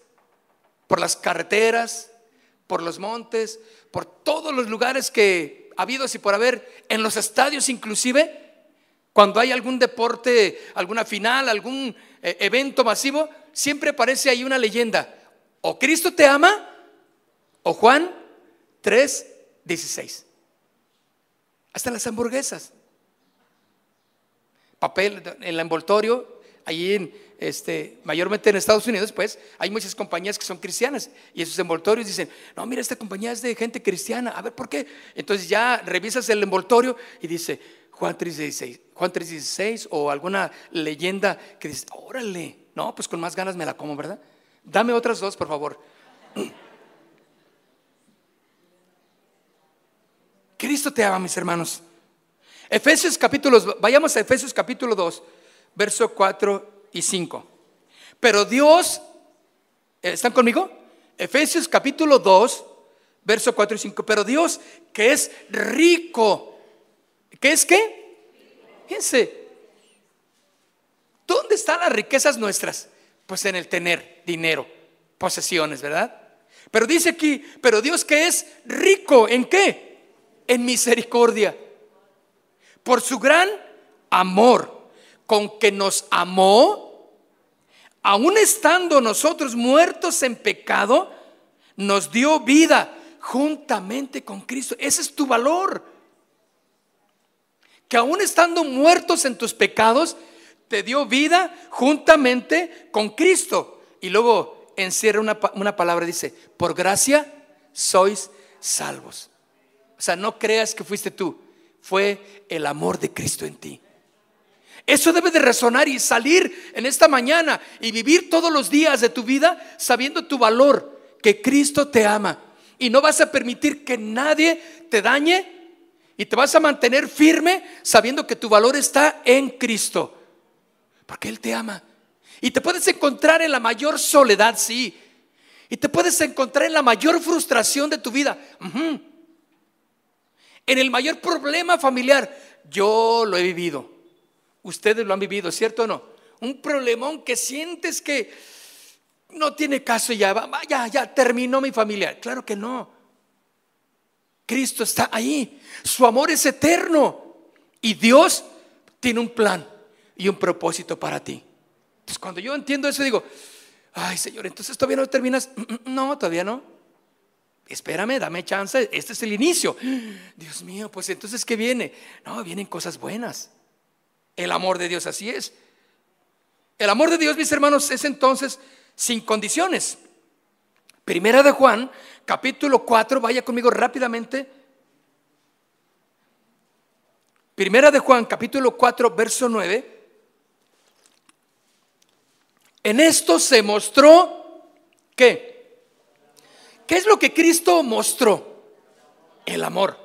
por las carreteras, por los montes, por todos los lugares que habido así por haber, en los estadios inclusive, cuando hay algún deporte, alguna final, algún eh, evento masivo, siempre aparece ahí una leyenda. O Cristo te ama, o Juan 3, 16. Hasta las hamburguesas. Papel en el envoltorio, ahí en, este, mayormente en Estados Unidos, pues hay muchas compañías que son cristianas y esos envoltorios dicen, no, mira, esta compañía es de gente cristiana, a ver, ¿por qué? Entonces ya revisas el envoltorio y dice Juan 3.16, Juan 3.16 o alguna leyenda que dice, órale, no, pues con más ganas me la como, ¿verdad? Dame otras dos, por favor. Cristo te ama, mis hermanos. Efesios capítulo, vayamos a Efesios capítulo 2, verso 4 y 5. Pero Dios, eh, ¿están conmigo? Efesios capítulo 2, verso 4 y 5. Pero Dios, que es rico, ¿qué es qué? Fíjense, ¿dónde están las riquezas nuestras? Pues en el tener dinero, posesiones, ¿verdad? Pero dice aquí, pero Dios que es rico, ¿en qué? En misericordia. Por su gran amor con que nos amó, aun estando nosotros muertos en pecado, nos dio vida juntamente con Cristo. Ese es tu valor. Que aun estando muertos en tus pecados, te dio vida juntamente con Cristo. Y luego encierra una, una palabra, dice, por gracia sois salvos. O sea, no creas que fuiste tú, fue el amor de Cristo en ti. Eso debe de resonar y salir en esta mañana y vivir todos los días de tu vida sabiendo tu valor, que Cristo te ama. Y no vas a permitir que nadie te dañe y te vas a mantener firme sabiendo que tu valor está en Cristo. Porque Él te ama. Y te puedes encontrar en la mayor soledad, sí. Y te puedes encontrar en la mayor frustración de tu vida. En el mayor problema familiar. Yo lo he vivido. Ustedes lo han vivido, ¿cierto o no? Un problemón que sientes que no tiene caso ya, ya, ya terminó mi familia. Claro que no. Cristo está ahí. Su amor es eterno. Y Dios tiene un plan y un propósito para ti. Entonces cuando yo entiendo eso digo, ay Señor, entonces todavía no terminas. Mm, mm, no, todavía no. Espérame, dame chance. Este es el inicio. Dios mío, pues entonces ¿qué viene? No, vienen cosas buenas. El amor de Dios así es. El amor de Dios, mis hermanos, es entonces sin condiciones. Primera de Juan, capítulo 4, vaya conmigo rápidamente. Primera de Juan, capítulo 4, verso 9. En esto se mostró ¿qué? ¿Qué es lo que Cristo mostró? El amor.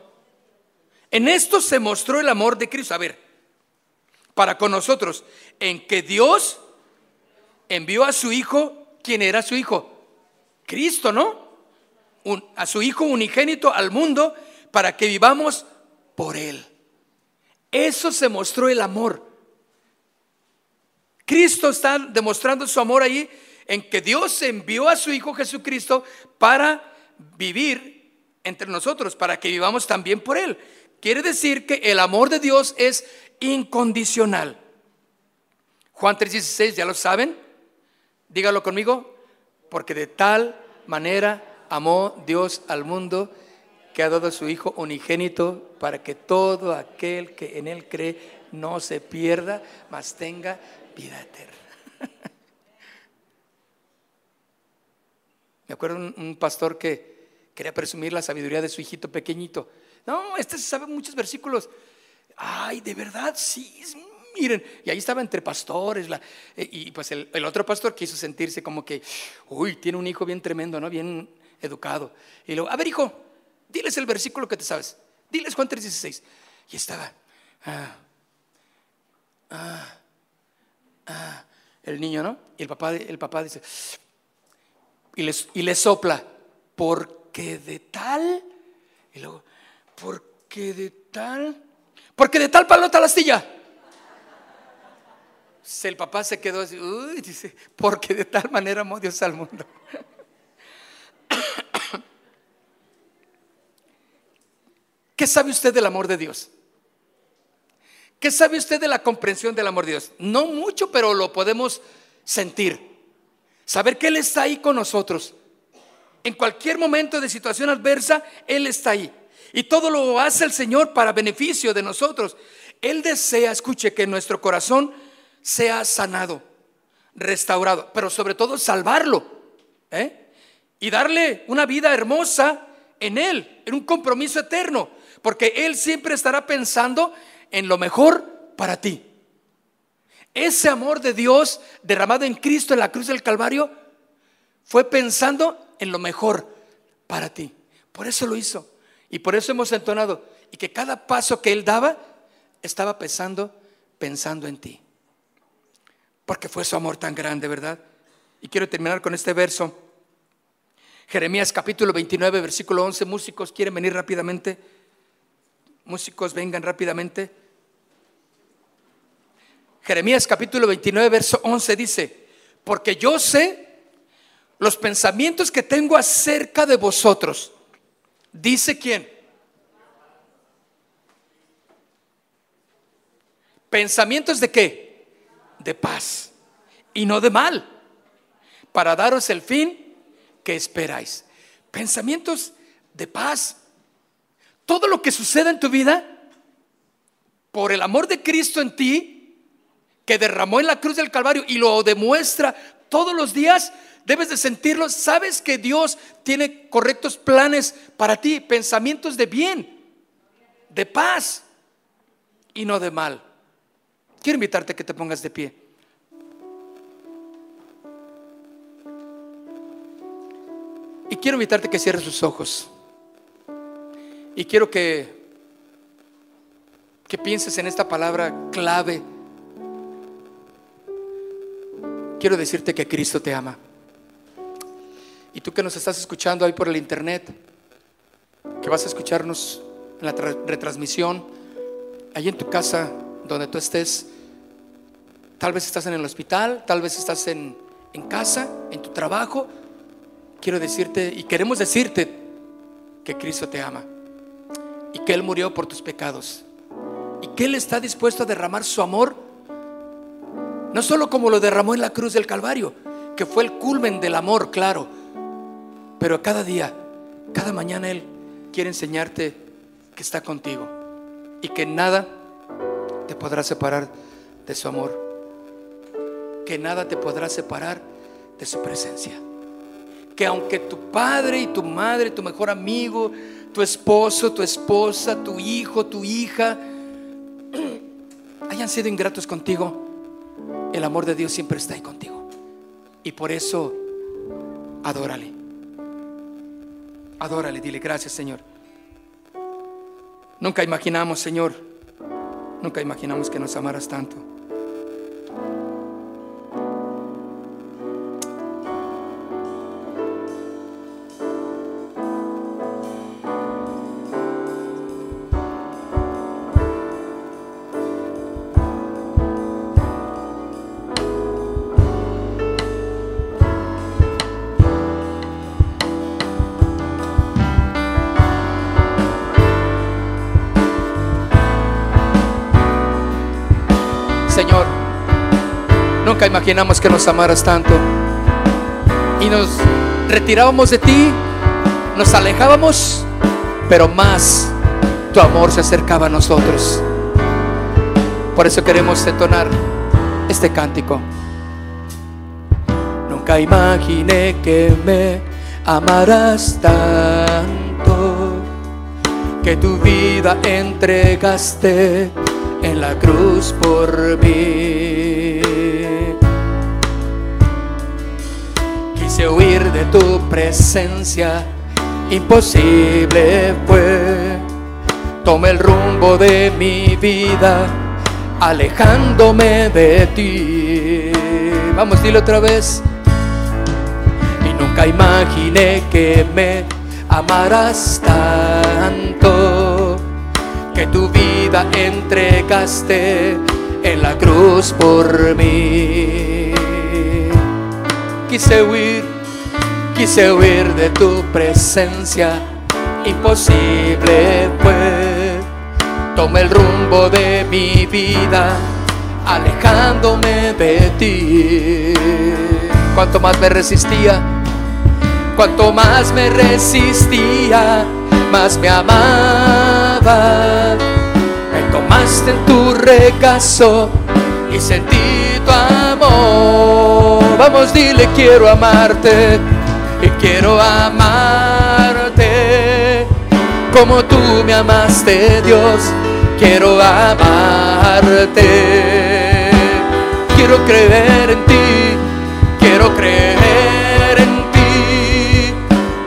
En esto se mostró el amor de Cristo. A ver, para con nosotros, en que Dios envió a su Hijo, ¿quién era su Hijo? Cristo, ¿no? a su Hijo unigénito al mundo para que vivamos por Él. Eso se mostró el amor. Cristo está demostrando su amor ahí en que Dios envió a su Hijo Jesucristo para vivir entre nosotros, para que vivamos también por Él. Quiere decir que el amor de Dios es incondicional. Juan 3:16, ¿ya lo saben? Dígalo conmigo, porque de tal manera amó Dios al mundo que ha dado a su Hijo unigénito para que todo aquel que en Él cree no se pierda, mas tenga vida eterna. Me acuerdo un, pastor que quería presumir la sabiduría de su hijito pequeñito. No, este se sabe muchos versículos. Ay, de verdad, sí, miren. Y ahí estaba entre pastores. Eh, y pues el, otro pastor quiso sentirse como que, uy, tiene un hijo bien tremendo, ¿no? Bien educado. Y luego, a ver, hijo, diles el versículo que te sabes. Diles Juan 3:16. Y estaba, ah, ah, ah, el niño, ¿no? Y el papá, el papá dice, y les, y le sopla, porque de tal, y luego, porque de tal, porque de tal palo tal astilla. El papá se quedó así, uy, dice, porque de tal manera amó Dios al mundo. ¿Qué sabe usted del amor de Dios? ¿Qué sabe usted de la comprensión del amor de Dios? No mucho, pero lo podemos sentir. Saber que Él está ahí con nosotros. En cualquier momento de situación adversa, Él está ahí. Y todo lo hace el Señor para beneficio de nosotros. Él desea, escuche, que nuestro corazón sea sanado, restaurado, pero sobre todo salvarlo. ¿eh? Y darle una vida hermosa en Él, en un compromiso eterno porque Él siempre estará pensando en lo mejor para ti. Ese amor de Dios derramado en Cristo en la cruz del Calvario fue pensando en lo mejor para ti. Por eso lo hizo. Y por eso hemos entonado. Y que cada paso que Él daba estaba pensando, pensando en ti. Porque fue su amor tan grande, ¿verdad? Y quiero terminar con este verso. Jeremías capítulo 29, versículo 11. Músicos, ¿quieren venir rápidamente? Músicos, vengan rápidamente. Jeremías capítulo 29, verso 11 dice, porque yo sé los pensamientos que tengo acerca de vosotros. Dice quién? Pensamientos de qué? De paz y no de mal, para daros el fin que esperáis. Pensamientos de paz todo lo que suceda en tu vida, por el amor de Cristo en ti, que derramó en la cruz del Calvario y lo demuestra todos los días, debes de sentirlo. Sabes que Dios tiene correctos planes para ti, pensamientos de bien, de paz y no de mal. Quiero invitarte a que te pongas de pie. Y quiero invitarte a que cierres sus ojos. Y quiero que, que pienses en esta palabra clave. Quiero decirte que Cristo te ama. Y tú que nos estás escuchando ahí por el internet, que vas a escucharnos en la retransmisión, ahí en tu casa, donde tú estés, tal vez estás en el hospital, tal vez estás en, en casa, en tu trabajo, quiero decirte y queremos decirte que Cristo te ama y que Él murió por tus pecados y que Él está dispuesto a derramar su amor, no solo como lo derramó en la cruz del Calvario, que fue el culmen del amor, claro, pero cada día, cada mañana Él quiere enseñarte que está contigo y que nada te podrá separar de su amor, que nada te podrá separar de su presencia. Que aunque tu padre y tu madre, tu mejor amigo, tu esposo, tu esposa, tu hijo, tu hija, hayan sido ingratos contigo, el amor de Dios siempre está ahí contigo. Y por eso, adórale. Adórale, dile gracias Señor. Nunca imaginamos, Señor, nunca imaginamos que nos amaras tanto. Imaginamos que nos amaras tanto. Y nos retirábamos de ti, nos alejábamos, pero más tu amor se acercaba a nosotros. Por eso queremos detonar este cántico. Nunca imaginé que me amarás tanto, que tu vida entregaste en la cruz por mí. Huir de tu presencia, imposible fue. Tomé el rumbo de mi vida, alejándome de ti. Vamos, dile otra vez. Y nunca imaginé que me amarás tanto que tu vida entregaste en la cruz por mí. Quise huir, quise huir de tu presencia, imposible fue. Tomé el rumbo de mi vida, alejándome de ti. Cuanto más me resistía, cuanto más me resistía, más me amaba. Me tomaste en tu regazo y sentí tu amor. Vamos, dile, quiero amarte y quiero amarte como tú me amaste, Dios. Quiero amarte. Quiero creer en ti, quiero creer en ti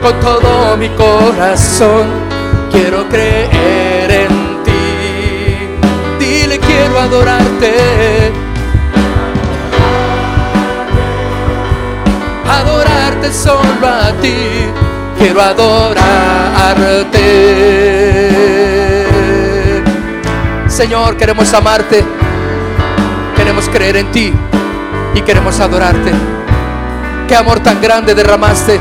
con todo mi corazón. Quiero creer en ti. Dile, quiero adorarte. Solo a ti. Quiero adorarte. Señor, queremos amarte. Queremos creer en ti. Y queremos adorarte. Qué amor tan grande derramaste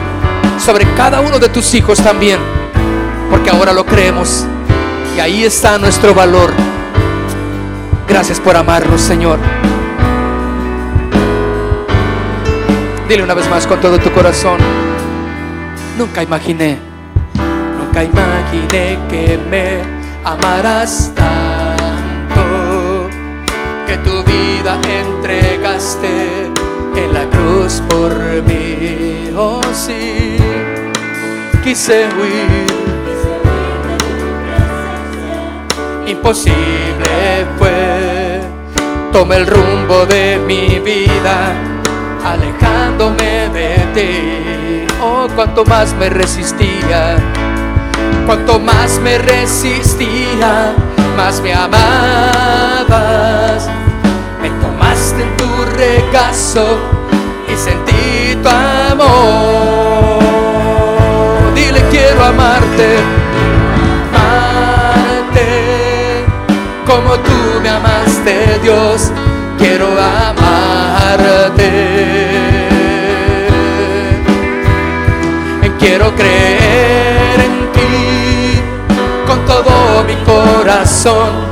sobre cada uno de tus hijos también. Porque ahora lo creemos. Y ahí está nuestro valor. Gracias por amarnos, Señor. Dile una vez más con todo tu corazón. Nunca imaginé, nunca imaginé que me amarás tanto, que tu vida entregaste en la cruz por mí. Oh sí, quise huir, imposible fue. Tomé el rumbo de mi vida, alejándome de ti. Oh, cuanto más me resistía, cuanto más me resistía, más me amabas. Me tomaste en tu regazo y sentí tu amor. Dile quiero amarte, amarte como tú me amaste, Dios. Quiero amarte. Quiero creer en ti con todo mi corazón.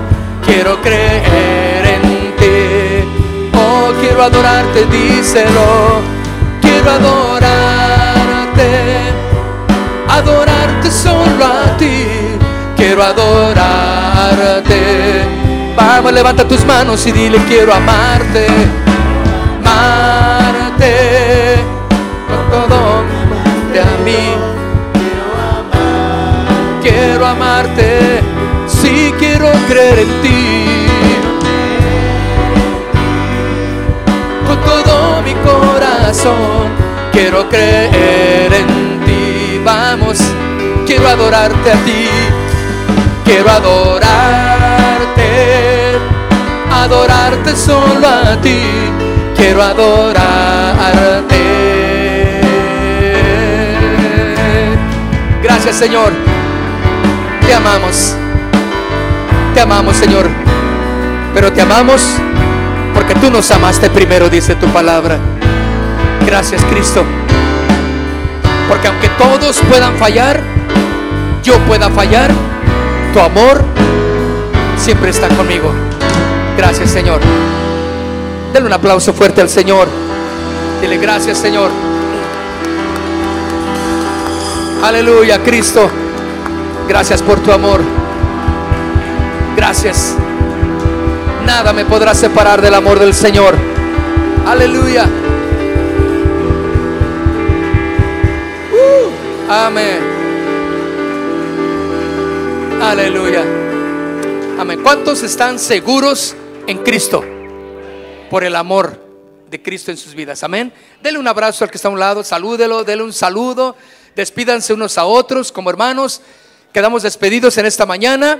Quiero creer en ti. Oh, quiero adorarte, díselo. Quiero adorarte. Adorarte solo a ti. Quiero adorarte. Vamos, levanta tus manos y dile quiero amarte. Amarte con todo de a mí. Quiero amarte, sí quiero creer en ti. Con todo mi corazón. Quiero creer en ti. Vamos, quiero adorarte a ti. Quiero adorarte, solo a ti. Quiero adorarte. Gracias Señor. Te amamos. Te amamos Señor. Pero te amamos porque tú nos amaste primero, dice tu palabra. Gracias Cristo. Porque aunque todos puedan fallar, yo pueda fallar, tu amor siempre está conmigo. Gracias Señor. Denle un aplauso fuerte al Señor. Dile gracias Señor. Aleluya, Cristo. Gracias por tu amor. Gracias. Nada me podrá separar del amor del Señor. Aleluya. Uh, amén. Aleluya. Amén. ¿Cuántos están seguros en Cristo? Por el amor de Cristo en sus vidas. Amén. Dele un abrazo al que está a un lado. Salúdelo. Dele un saludo. Despídanse unos a otros como hermanos. Quedamos despedidos en esta mañana.